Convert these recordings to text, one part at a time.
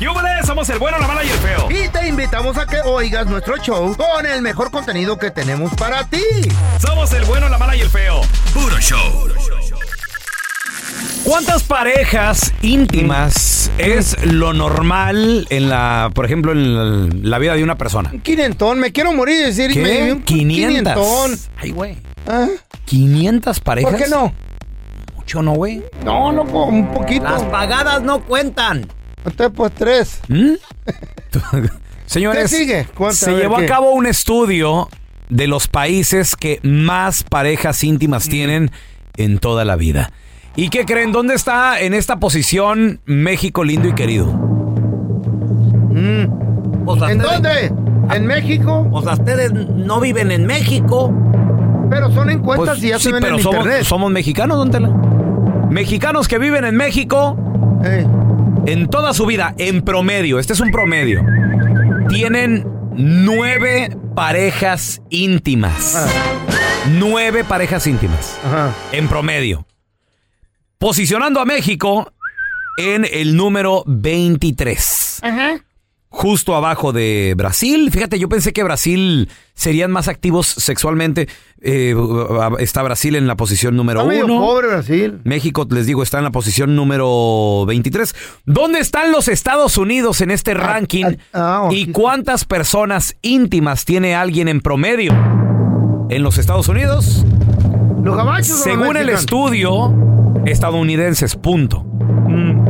¡Yúbales! Somos el bueno, la mala y el feo. Y te invitamos a que oigas nuestro show con el mejor contenido que tenemos para ti. Somos el bueno, la mala y el feo. Puro show. ¿Cuántas parejas íntimas es lo normal en la, por ejemplo, en la, la vida de una persona? Quinientón, me quiero morir y decir. ¿Qué? me- un 500. quinientón. Ay, güey. ¿Ah? ¿500 parejas? ¿Por qué no? Mucho, ¿no, güey? No, loco, un poquito. Las pagadas no cuentan. Entonces, pues tres. ¿Mm? Señores, ¿Qué sigue? Se a llevó ¿qué? a cabo un estudio de los países que más parejas íntimas Mm. tienen en toda la vida. ¿Y qué creen? ¿Dónde está en esta posición México lindo y querido? O sea, ¿En ustedes- dónde? ¿En México? O sea, ustedes no viven en México. Pero son encuestas Pues, y ya sí, se ven pero en somos, internet. somos mexicanos, don Tela. Mexicanos que viven en México Eh, en toda su vida, en promedio, este es un promedio, tienen nueve parejas íntimas. Ah. Nueve parejas íntimas. ajá. en promedio. Posicionando a México en el número 23. Ajá. Justo abajo de Brasil. Fíjate, yo pensé que Brasil serían más activos sexualmente. Eh, está Brasil en la posición número Está uno. pobre Brasil. México, les digo, está en la posición número 23. ¿Dónde están los Estados Unidos en este ranking? ah, oh, ¿Y cuántas personas íntimas tiene alguien en promedio? En los Estados Unidos, Los gabachos. según el estudio, estadounidenses, punto.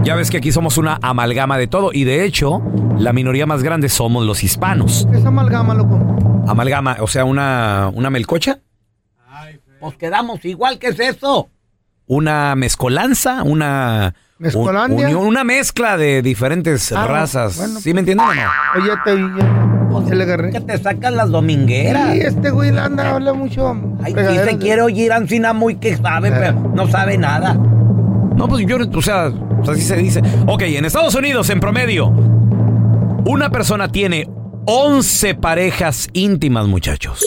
Ya ves que aquí somos una amalgama de todo y de hecho, la minoría más grande somos los hispanos. ¿Qué es amalgama, loco? Amalgama, o sea, una, una melcocha, Pues quedamos igual que es eso. una mezcolanza, una... ¿Mezcolandia? unión, una mezcla de diferentes Ah, razas. bueno, ¿Sí me entienden o no? Oye, te ya, se le agarré. Que te sacan las domingueras. Sí, este güey anda, habla mucho. Ay, sí fregaderas se quiere oír Ancina muy que sabe, pero no sabe nada. No, pues yo, o sea, o sea, así se dice. Ok, en Estados Unidos, en promedio, una persona tiene 11 parejas íntimas, muchachos.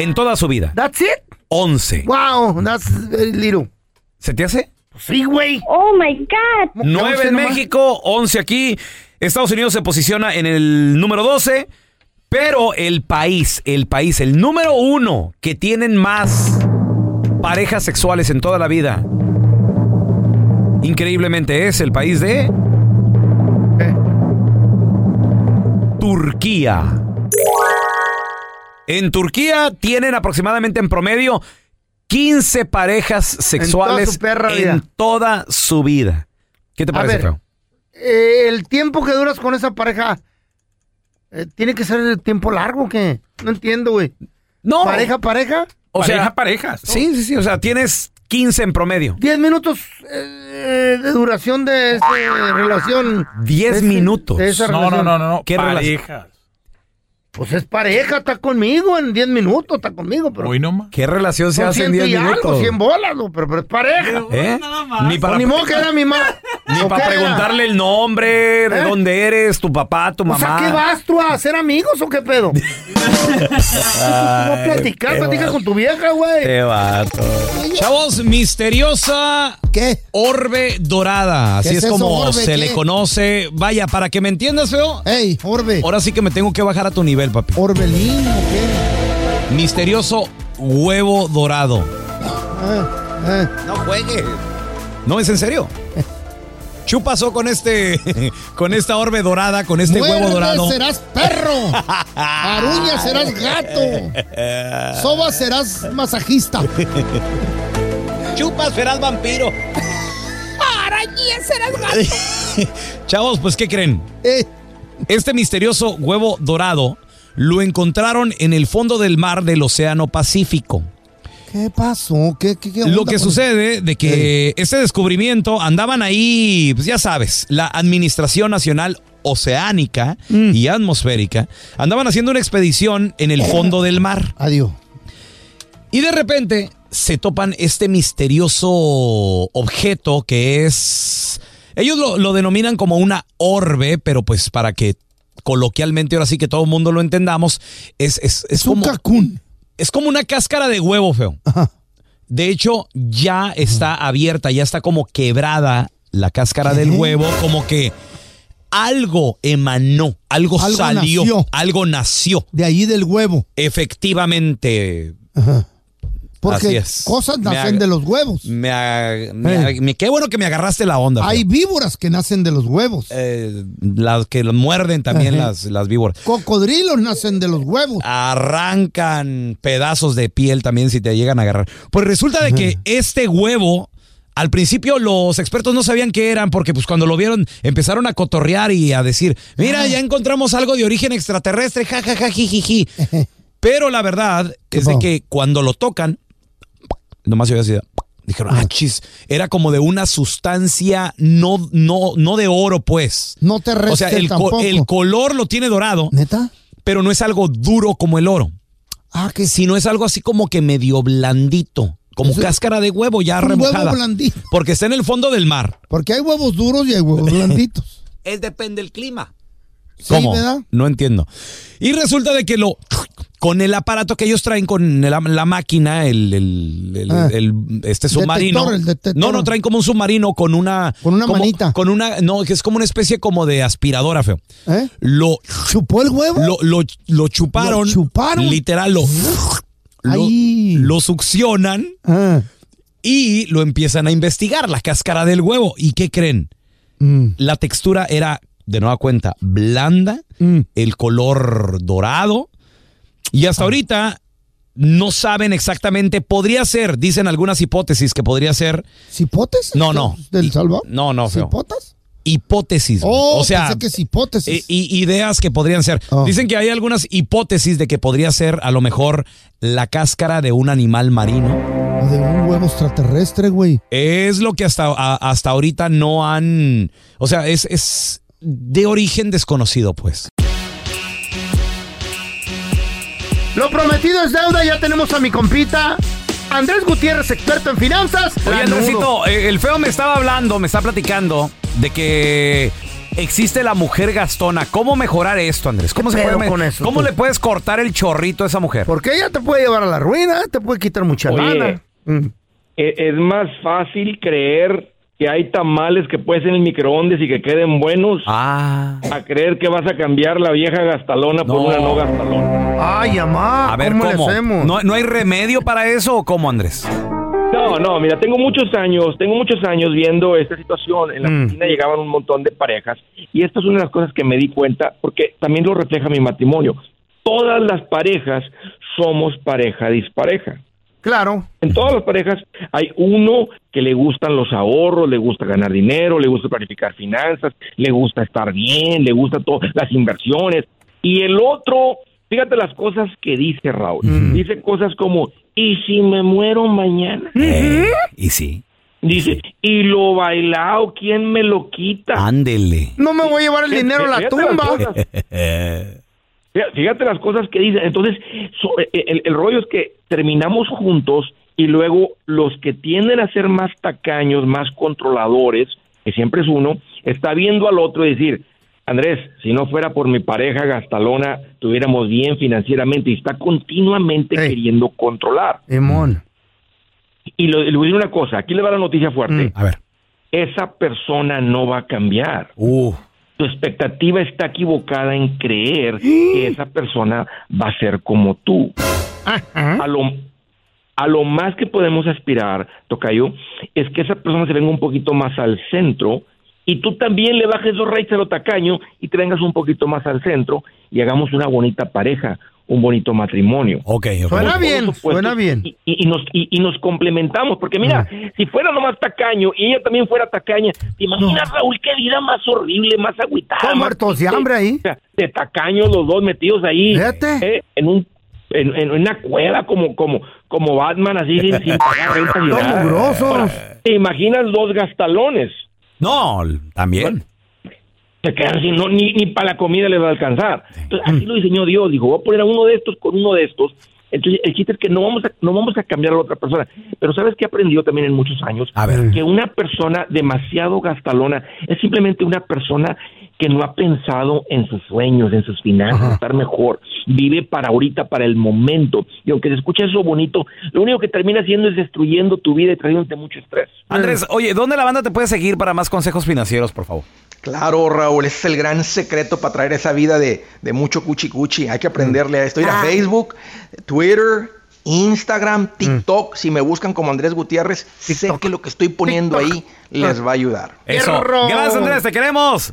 En toda su vida. That's it. 11. Wow, that's very little. ¿Se te hace? Sí, güey. Oh my God. 9 11 en nomás. México, 11 aquí. Estados Unidos se posiciona en el número 12. Pero el país, el país, el número uno que tienen más parejas sexuales en toda la vida, increíblemente es el país de Eh, Turquía. En Turquía tienen aproximadamente en promedio 15 parejas sexuales su perra vida. en toda su vida. ¿Qué te parece, feo? eh, el tiempo que duras con esa pareja, eh, ¿tiene que ser el tiempo largo o qué? No entiendo, güey. No. ¿Pareja, pareja? O sea, Pareja, parejas. ¿no? Sí, sí, sí. O sea, tienes 15 en promedio. ¿10 minutos eh, de duración de esa relación? 10 Ese- minutos. de esa No, no, no, no, no. ¿Qué parejas. Pues es pareja, está conmigo en 10 minutos, está conmigo, pero... Hoy nomás. ¿Qué relación se hace en ciento 10 y algo, minutos? 100 bolas, lo- pero, pero es pareja. ¿Eh? Ni para, ni modo que era mi mamá. ni ¿O para preguntarle el nombre, de ¿Eh? dónde eres, tu papá, tu O mamá. sea, ¿qué vas tú a hacer amigos o qué pedo? ¿Cómo platicar? Platica con tu vieja, güey. Qué vato. Chavos, misteriosa ¿Qué? orbe dorada. Así ¿Qué es, es eso, como orbe? se ¿Qué? le conoce. Vaya, para que me entiendas, feo. Ey, Orbe. Ahora sí que me tengo que bajar a tu nivel, papi. Orbelín, ¿o qué? Misterioso huevo dorado. Eh, eh. No juegues. ¿No es en serio? ¿Qué pasó con este, con esta orbe dorada, con este Muerde, huevo dorado? serás perro. Aruña serás gato. Soba serás masajista. Chupas, serás vampiro. Chavos, pues, ¿qué creen? Eh, Este misterioso huevo dorado lo encontraron en el fondo del mar del Océano Pacífico. ¿Qué pasó? ¿Qué, qué, qué Lo que sucede de que este descubrimiento andaban ahí, pues ya sabes, la Administración Nacional Oceánica Mm. y Atmosférica andaban haciendo una expedición en el fondo del mar Adiós. y de repente se topan este misterioso objeto que es, ellos lo, lo denominan como una orbe, pero pues para que coloquialmente ahora sí que todo el mundo lo entendamos, es, es, es Es un como... cacún. Es como una cáscara de huevo, feo. Ajá. De hecho, ya está abierta, ya está como quebrada la cáscara del huevo, como que algo emanó, algo, Algo salió, nació. algo nació. De ahí del huevo. Efectivamente. Porque cosas nacen de los huevos. Me, ag- me Eh. ag- me- qué bueno que me agarraste la onda. Hay feo. víboras que nacen de los huevos. Eh, las que muerden también Ajá. las, las víboras. Cocodrilos nacen de los huevos. arrancan pedazos de piel también si te llegan a agarrar. Pues resulta de que este huevo, al principio los expertos no sabían qué eran porque pues cuando lo vieron empezaron a cotorrear y a decir, mira, ya encontramos algo de origen extraterrestre, jajaja, jijiji. Pero la verdad es de que cuando lo tocan, nomás yo así, dijeron, ah, chis, era como de una sustancia no, no, no de oro, pues. No te O sea, el, co- tampoco. el color lo tiene dorado, ¿Neta? pero no es algo duro como el oro Ah, que sino es algo así como que medio blandito, como Eso cáscara de huevo ya un huevo remojada. blandito. Porque está en el fondo del mar. Porque hay huevos duros y hay huevos blanditos. Es depende del clima. Sí, ¿Cómo? ¿verdad? No entiendo. Y resulta de que lo con el aparato que ellos traen con la, la máquina, el, el- el- Ah. el- este submarino. Detector, el detector. No, no traen como un submarino con una Con una como- manita. Con una no, que es como una especie como de aspiradora, feo. ¿Eh? Lo ¿Chupó el huevo? lo, lo, lo chuparon. ¿Lo chuparon? Literal, lo, lo, Ay. lo succionan Ah. y lo empiezan a investigar, la cáscara del huevo. ¿Y qué creen? Mm. La textura era, de nueva cuenta, blanda, Mm. el color dorado. Y hasta ahorita no saben exactamente, podría ser, dicen algunas hipótesis que podría ser ¿Cipotes? No, no. ¿Del Salvador? no, no. ¿Cipotas? hipótesis. Oh, o sea, pensé que es hipótesis. y- ideas que podrían ser. Oh. Dicen que hay algunas hipótesis de que podría ser a lo mejor la cáscara de un animal marino. De un huevo extraterrestre, güey. Es lo que hasta, a- hasta ahorita no han. O sea, es, es de origen desconocido, pues. Lo prometido es deuda, ya tenemos a mi compita. Andrés Gutiérrez, experto en finanzas. Oye. Andresito, eh, el feo me estaba hablando, me está platicando de que existe la mujer gastona. ¿Cómo mejorar esto, Andrés? ¿Cómo, ¿Qué se puede con eso, ¿Cómo tú? le puedes cortar el chorrito a esa mujer? Porque ella te puede llevar a la ruina, te puede quitar mucha Oye. lana. Mm. E- Es más fácil creer que hay tamales que puedes en el microondas y que queden buenos Ah. a creer que vas a cambiar la vieja gastalona por No. una no gastalona. Ay, amá, A ver, ¿cómo, ¿cómo? le hacemos? ¿No, ¿No hay remedio para eso o cómo, Andrés? No, no, mira, tengo muchos años, tengo muchos años viendo esta situación. En la Mm. oficina llegaban un montón de parejas y esta es una de las cosas que me di cuenta porque también lo refleja mi matrimonio. Todas las parejas somos pareja dispareja. Claro. En todas las parejas hay uno que le gustan los ahorros, le gusta ganar dinero, le gusta planificar finanzas, le gusta estar bien, le gusta todo, las inversiones. Y el otro, fíjate las cosas que dice Raúl. Dice cosas como, ¿y si me muero mañana? Eh, y sí. Dice, ¿y lo bailado quién me lo quita? Ándele. No me voy a llevar el dinero a la tumba. Fíjate- las cosas que dicen. Entonces, so- eh, el, el rollo es que terminamos juntos y luego los que tienden a ser más tacaños, más controladores, que siempre es uno, está viendo al otro y decir, Andrés, si no fuera por mi pareja gastalona, tuviéramos bien financieramente y está continuamente queriendo controlar. Simón. Y lo- le voy a decir una cosa, aquí le va la noticia fuerte. A ver. Esa persona no va a cambiar. Uh. Tu expectativa está equivocada en creer que esa persona va a ser como tú. A lo, a lo más que podemos aspirar, Tocayo, es que esa persona se venga un poquito más al centro y tú también le bajes dos raíces a lo tacaño y te vengas un poquito más al centro y hagamos una bonita pareja, un bonito matrimonio. Ok, ok. Suena Por bien, supuesto, suena bien. Y, y- y nos, y, y nos complementamos, porque mira, si fuera nomás tacaño y ella también fuera tacaña, ¿te imaginas, Raúl, qué vida más horrible, más agüitada? Muertos de hambre ahí. O sea, de tacaños los dos metidos ahí. Fíjate. eh, en un en, en una cueva como como como Batman así sin, sin pagar renta ni nada. Ahora, ¿Te imaginas dos gastalones? No, también. Se quedan sin, no, ni, ni para la comida les va a alcanzar. Entonces, así lo diseñó Dios. Dijo, voy a poner a uno de estos con uno de estos. Entonces, el chiste es que no vamos a, no vamos a cambiar a la otra persona. Pero ¿sabes qué aprendió también en muchos años? A ver. Que una persona demasiado gastalona es simplemente una persona que no ha pensado en sus sueños, en sus finanzas, estar mejor. Vive para ahorita, para el momento. Y aunque se escucha eso bonito, lo único que termina haciendo es destruyendo tu vida y trayéndote mucho estrés. Andrés, oye, ¿dónde la banda te puede seguir para más consejos financieros, por favor? Claro, Raúl, ese es el gran secreto para traer esa vida de, de mucho cuchi cuchi. Hay que aprenderle a esto. Ir a Facebook, Twitter, Instagram, TikTok. Si me buscan como Andrés Gutiérrez, sé que lo que estoy poniendo ahí les va a ayudar. Eso. Gracias, Andrés, te queremos.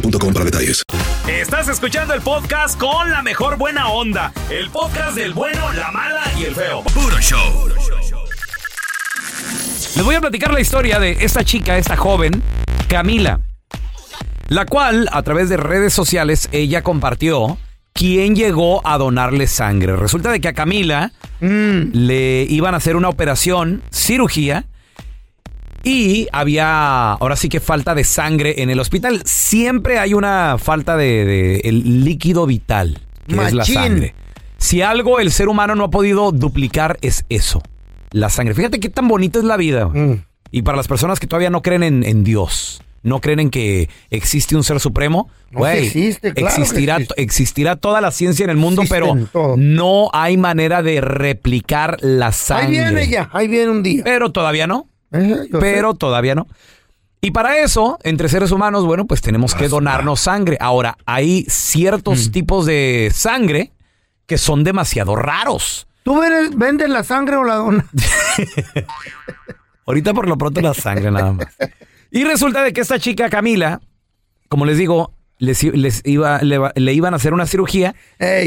para detalles. Estás escuchando el podcast con la mejor buena onda. El podcast del bueno, la mala y el feo. Puro show. Les voy a platicar la historia de esta chica, esta joven, Camila, la cual a través de redes sociales ella compartió quién llegó a donarle sangre. Resulta de que a Camila le iban a hacer una operación, cirugía, y había ahora sí que falta de sangre en el hospital. Siempre hay una falta de, de el líquido vital, que es la sangre. Si algo el ser humano no ha podido duplicar es eso, la sangre. Fíjate qué tan bonita es la vida. Y para las personas que todavía no creen en, en Dios, no creen en que existe un ser supremo, güey, existe, claro existirá, existe. existirá toda la ciencia en el mundo, Existen pero todo. no hay manera de replicar la Ahí sangre. viene ya, ahí viene un día. Pero todavía no. Eh, Pero sé. todavía no. Y para eso, entre seres humanos, bueno, pues tenemos que donarnos sangre. Ahora, hay ciertos tipos de sangre que son demasiado raros. ¿Tú vendes, la sangre o la dona? Ahorita por lo pronto la sangre nada más. Y resulta de que esta chica Camila, como les digo, les, iba, le, iban a hacer una cirugía.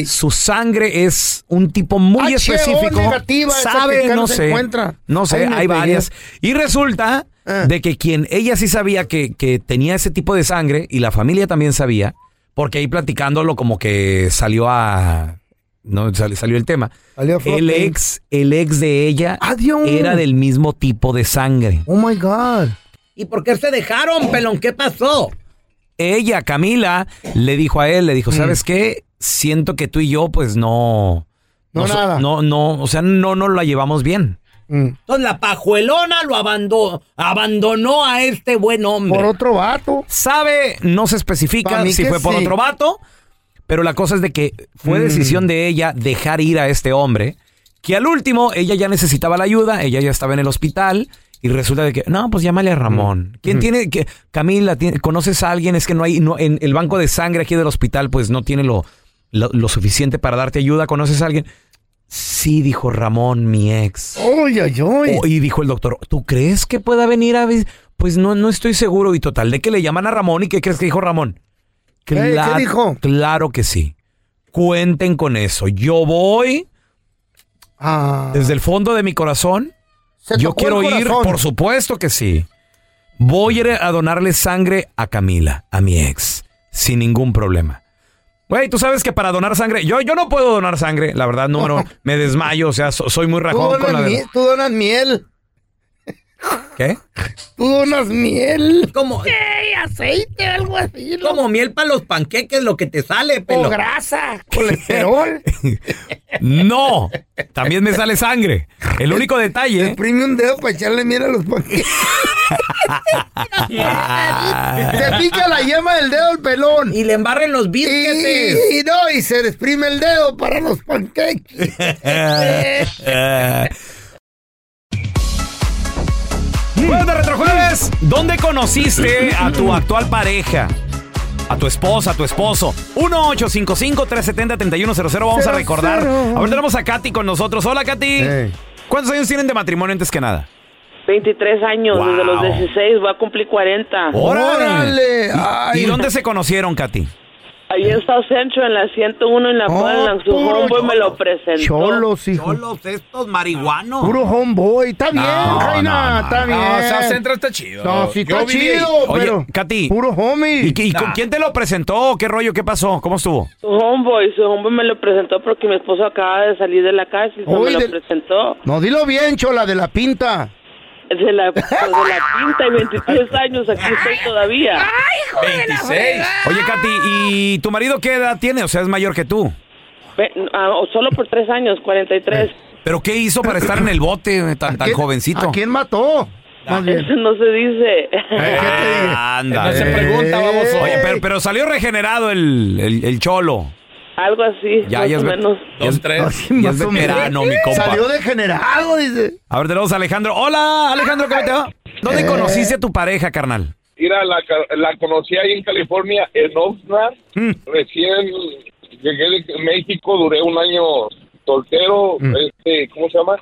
Su sangre es un tipo muy específico. negativa, Sabe, no sé. encuentra. No sé, Ay, hay pegué. varias. Y resulta Ah. de que quien ella sí sabía que, que tenía ese tipo de sangre y la familia también sabía, porque ahí platicándolo como que salió a... No, sal- salió el tema. Salió. El ex, el ex de ella era del mismo tipo de sangre. Oh my God. ¿Y por qué se dejaron, pelón? ¿Qué pasó? Ella, Camila, le dijo a él, le dijo, ¿sabes qué? Siento que tú y yo, pues no... No so- nada. No, no, o sea, no nos la llevamos bien. Entonces la pajuelona lo abandonó, abandonó a este buen hombre. Por otro vato. Sabe, no se Pa' especifica mí si que fue por sí. otro vato, pero la cosa es de que fue Mm. decisión de ella dejar ir a este hombre, que al último ella ya necesitaba la ayuda, ella ya estaba en el hospital. Y resulta de que, no, pues llámale a Ramón. ¿Quién tiene que, Camila, tiene- conoces a alguien? Es que no hay, no, en el banco de sangre aquí del hospital, pues no tiene lo, lo, lo suficiente para darte ayuda. ¿Conoces a alguien? Sí, dijo Ramón, mi ex. Ay, ay, ay. Oh, y dijo el doctor, ¿tú crees que pueda venir a ver? Pues no, no estoy seguro. Y total, de que le llaman a Ramón. ¿Y qué crees que dijo Ramón? ¿Qué- qué dijo? Claro que sí. Cuenten con eso. Yo voy desde el fondo de mi corazón. Se Yo quiero ir, por supuesto que sí. Voy a ir a donarle sangre a Camila, a mi ex, sin ningún problema. Güey, tú sabes que para donar sangre, yo, yo no puedo donar sangre, la verdad, número, me desmayo, o sea, so- soy muy Tú rajón con la donas, de- tú donas miel. ¿Qué? Tú donas miel. Como, aceite, algo así. como miel para los panqueques, lo que te sale, pelón. O grasa, colesterol. No, también me sale sangre. El único detalle. Exprime un dedo para echarle miel a los panqueques. Se pica la yema del dedo al pelón. Y le embarren los bisquetes. Y, y no, y se exprime el dedo para los panqueques. Jueves de Retrojueves, ¿dónde conociste a tu actual pareja? A tu esposa, a tu esposo. 1-855-370-3100. Vamos a recordar. A ver, tenemos a Katy con nosotros. Hola, Katy. ¿Cuántos años tienen de matrimonio antes que nada? 23 años, Wow. desde los 16 voy a cumplir 40. ¡Órale! ¿Y, y dónde se conocieron, Katy? Ahí en South Central, en la 101 en la Falkland, su puro homeboy me lo presentó. Cholos, hijo. Cholos estos marihuanos. Puro homeboy. Está bien, No, Jaina. no, no, está no. bien. No, South Central está chido. No, sí Yo está ahí. chido, Oye, pero... Katy. Puro homie. ¿Y, y con quién te lo presentó? ¿Qué rollo? ¿Qué pasó? ¿Cómo estuvo? Su homeboy, su homeboy me lo presentó porque mi esposo acaba de salir de la cárcel, so Uy, me lo presentó. No, dilo bien, chola, de la pinta. De la, pues, de la pinta y 23 años, aquí estoy todavía. 26. Oye, Katy, ¿y tu marido qué edad tiene? O sea, es mayor que tú. Ve- ah, solo por tres años, 43. ¿Pero qué hizo para estar en el bote tan, tan jovencito? ¿A quién mató? Eso no se dice. Anda. No se pregunta, baboso. Oye, pero, pero salió regenerado el, el, el cholo. Algo así, Ya, más ya o menos. ya es- ya es veterano, mi compa. Salió degenerado, dice. A ver, tenemos a Alejandro. Hola, Alejandro, ¿cómo te va? ¿Dónde conociste a tu pareja, carnal? Mira, la, la conocí ahí en California, en Oxnard. Recién llegué de México, duré un año soltero, este, ¿cómo se llama?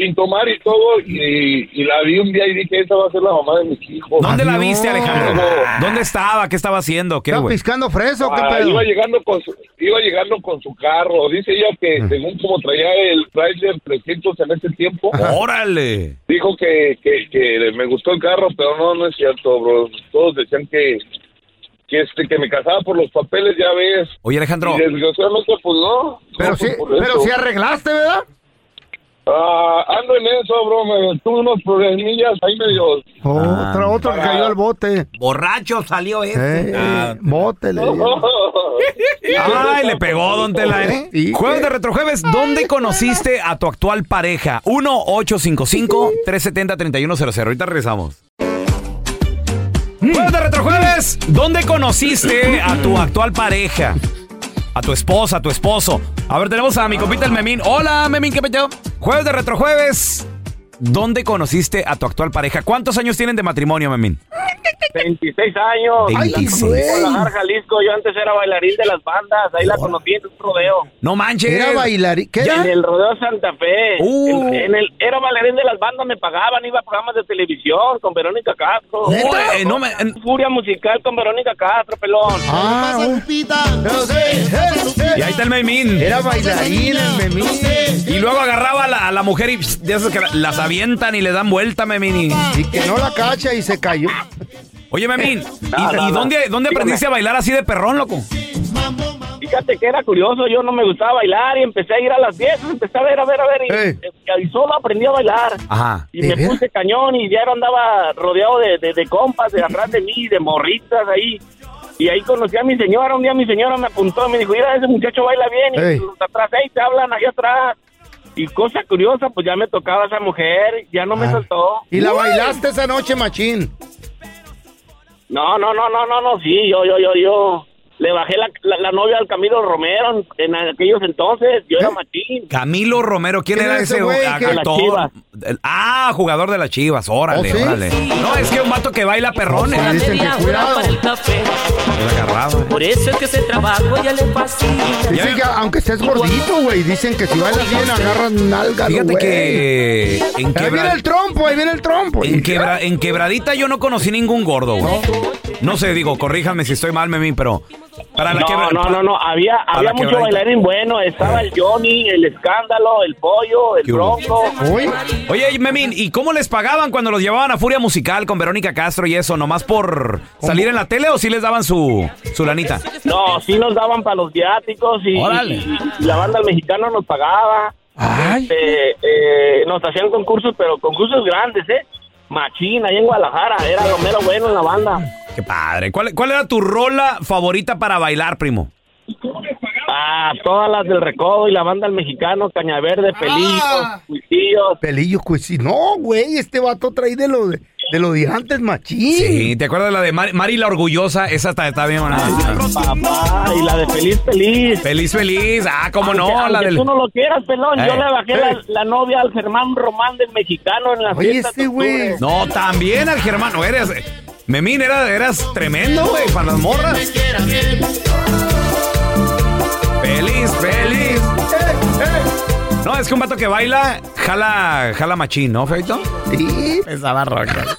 Sin tomar y todo, y, y la vi un día y dije, esa va a ser la mamá de mis hijos. ¿Dónde la viste, Alejandro? ¿Dónde estaba? ¿Qué estaba haciendo? ¿Qué, ¿Está güey? piscando fresa o qué Ah, pedo? iba llegando con su, iba llegando con su carro. Dice ella que según como traía el Chrysler 300 en ese tiempo, ¡Órale! dijo que, que, que me gustó el carro, pero no, no es cierto, bro. Todos decían que que este que me casaba por los papeles, ya ves. Oye, Alejandro. Y desgraciadamente, pues no. Pero No, sí, pues, por pero sí arreglaste, ¿verdad? Ah, ando en eso, bro. Me tuve unos problemillas ahí medio. Otro, otro que cayó al bote. Borracho salió este. Eh, bote, le. Ay, le pegó, don Tela, ¿eh? Jueves de Retrojueves, ¿dónde conociste a tu actual pareja? 1-855-370-3100. Ahorita regresamos. Jueves de Retrojueves, ¿dónde conociste a tu actual pareja? A tu esposa, a tu esposo. A ver, tenemos a mi compita el Memín. Hola, Memín, ¿qué peteo? Jueves de Retrojueves, ¿dónde conociste a tu actual pareja? ¿Cuántos años tienen de matrimonio, Memín? 26 años. Ay, La en Jalisco. Yo antes era bailarín de las bandas. Ahí la conocí en un rodeo. No manches. Era bailarín. ¿Qué En era? el rodeo Santa Fe. Uh. En, en el, era bailarín de las bandas, me pagaban, iba a programas de televisión con Verónica Castro. Oh, eh, no me- en- Furia musical con Verónica Castro, pelón. Ah, un- Y ahí está el memín. Era bailarín el memín. Y luego agarraba a la, a la mujer y pss, de esas que la- las avientan y le dan vuelta, memín. Y que no la cacha y se cayó. Oye, memín, ¿y, No, no, y no. dónde, dónde aprendiste a bailar así de perrón, loco? Fíjate que era curioso, yo no me gustaba bailar y empecé a ir a las fiestas, empecé a ver, a ver, a ver, y, solo aprendí a bailar. Ajá. Y me puse cañón y ya andaba rodeado de, de, de compas de atrás de mí, de morritas ahí. Y ahí conocí a mi señora, un día mi señora me apuntó y me dijo, mira, ese muchacho baila bien. Y los atrás, hey, te hablan ahí atrás. Y cosa curiosa, pues ya me tocaba esa mujer, ya no me Ah. soltó. Y la bailaste esa noche, machín. No, no, no, no, no, no, sí, yo, yo, yo, yo. Le bajé la, la, la novia al Camilo Romero en, en aquellos entonces, yo era machín. Camilo Romero, ¿quién, ¿Quién era ese güey? actor? El- ah, jugador de las chivas, órale, ¿Oh, sí? órale. No, es que un vato que baila perrones. Dicen que cuidado. para el café. Era agarrado. Por eso es que ese trabajo ya le fascina. Dicen que aunque estés gordito, güey, dicen que si bailas bien agarran nalga, Fíjate güey. que en, Ahí viene quebra- el trompo, ahí viene el trompo. en, quebra- en quebradita yo no conocí ningún gordo, güey. No sé, digo, corríjame si estoy mal, Memín, pero para la No, quebra- no, no, no, había, había mucho quebradita. bailarín bueno, estaba el Johnny, el Escándalo, el Pollo, el. Bronco. Uy, Oye, Memín, ¿y cómo les pagaban cuando los llevaban a Furia Musical con Verónica Castro y eso? ¿Nomás por salir en la tele o sí les daban su, su lanita? No, sí nos daban para los viáticos y, la banda del mexicano nos pagaba. Ay. Este, eh, nos hacían concursos, pero concursos grandes, ¿eh? Machín, ahí en Guadalajara, era lo mero bueno en la banda. Qué padre. ¿Cuál, cuál era tu rola favorita para bailar, primo? Ah, todas las del Recodo y la banda del mexicano, Cañaverde, Pelillos, Ah. Cuisillos. pelillos, sí. No, güey, este vato trae de lo de, lo de antes, machín. Sí, ¿te acuerdas de la de Mari, Mari la Orgullosa? Esa está, está bien, buena. Papá, y la de Feliz Feliz. Feliz, feliz. Ah, cómo no, la del... tú no lo quieras, pelón. Yo Eh, le bajé eh. la, la novia al Germán Román del mexicano en la Oye, fiesta. este güey. No, también al Germano. Eres... Memín, era, eras tremendo, güey, para las morras. Feliz, feliz. No, es que un vato que baila, jala, jala machín, ¿no, Feito? Sí. Esa barroca.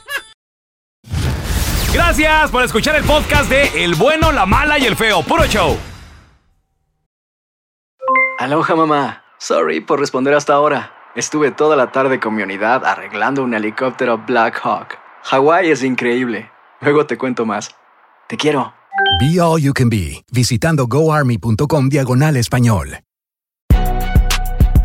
Gracias por escuchar el podcast de El Bueno, la Mala y el Feo. Puro show. Aloha mamá. Sorry por responder hasta ahora. Estuve toda la tarde con mi unidad arreglando un helicóptero Black Hawk. Hawái es increíble. Luego te cuento más. Te quiero. Be All You Can Be, visitando goarmy.com diagonal español.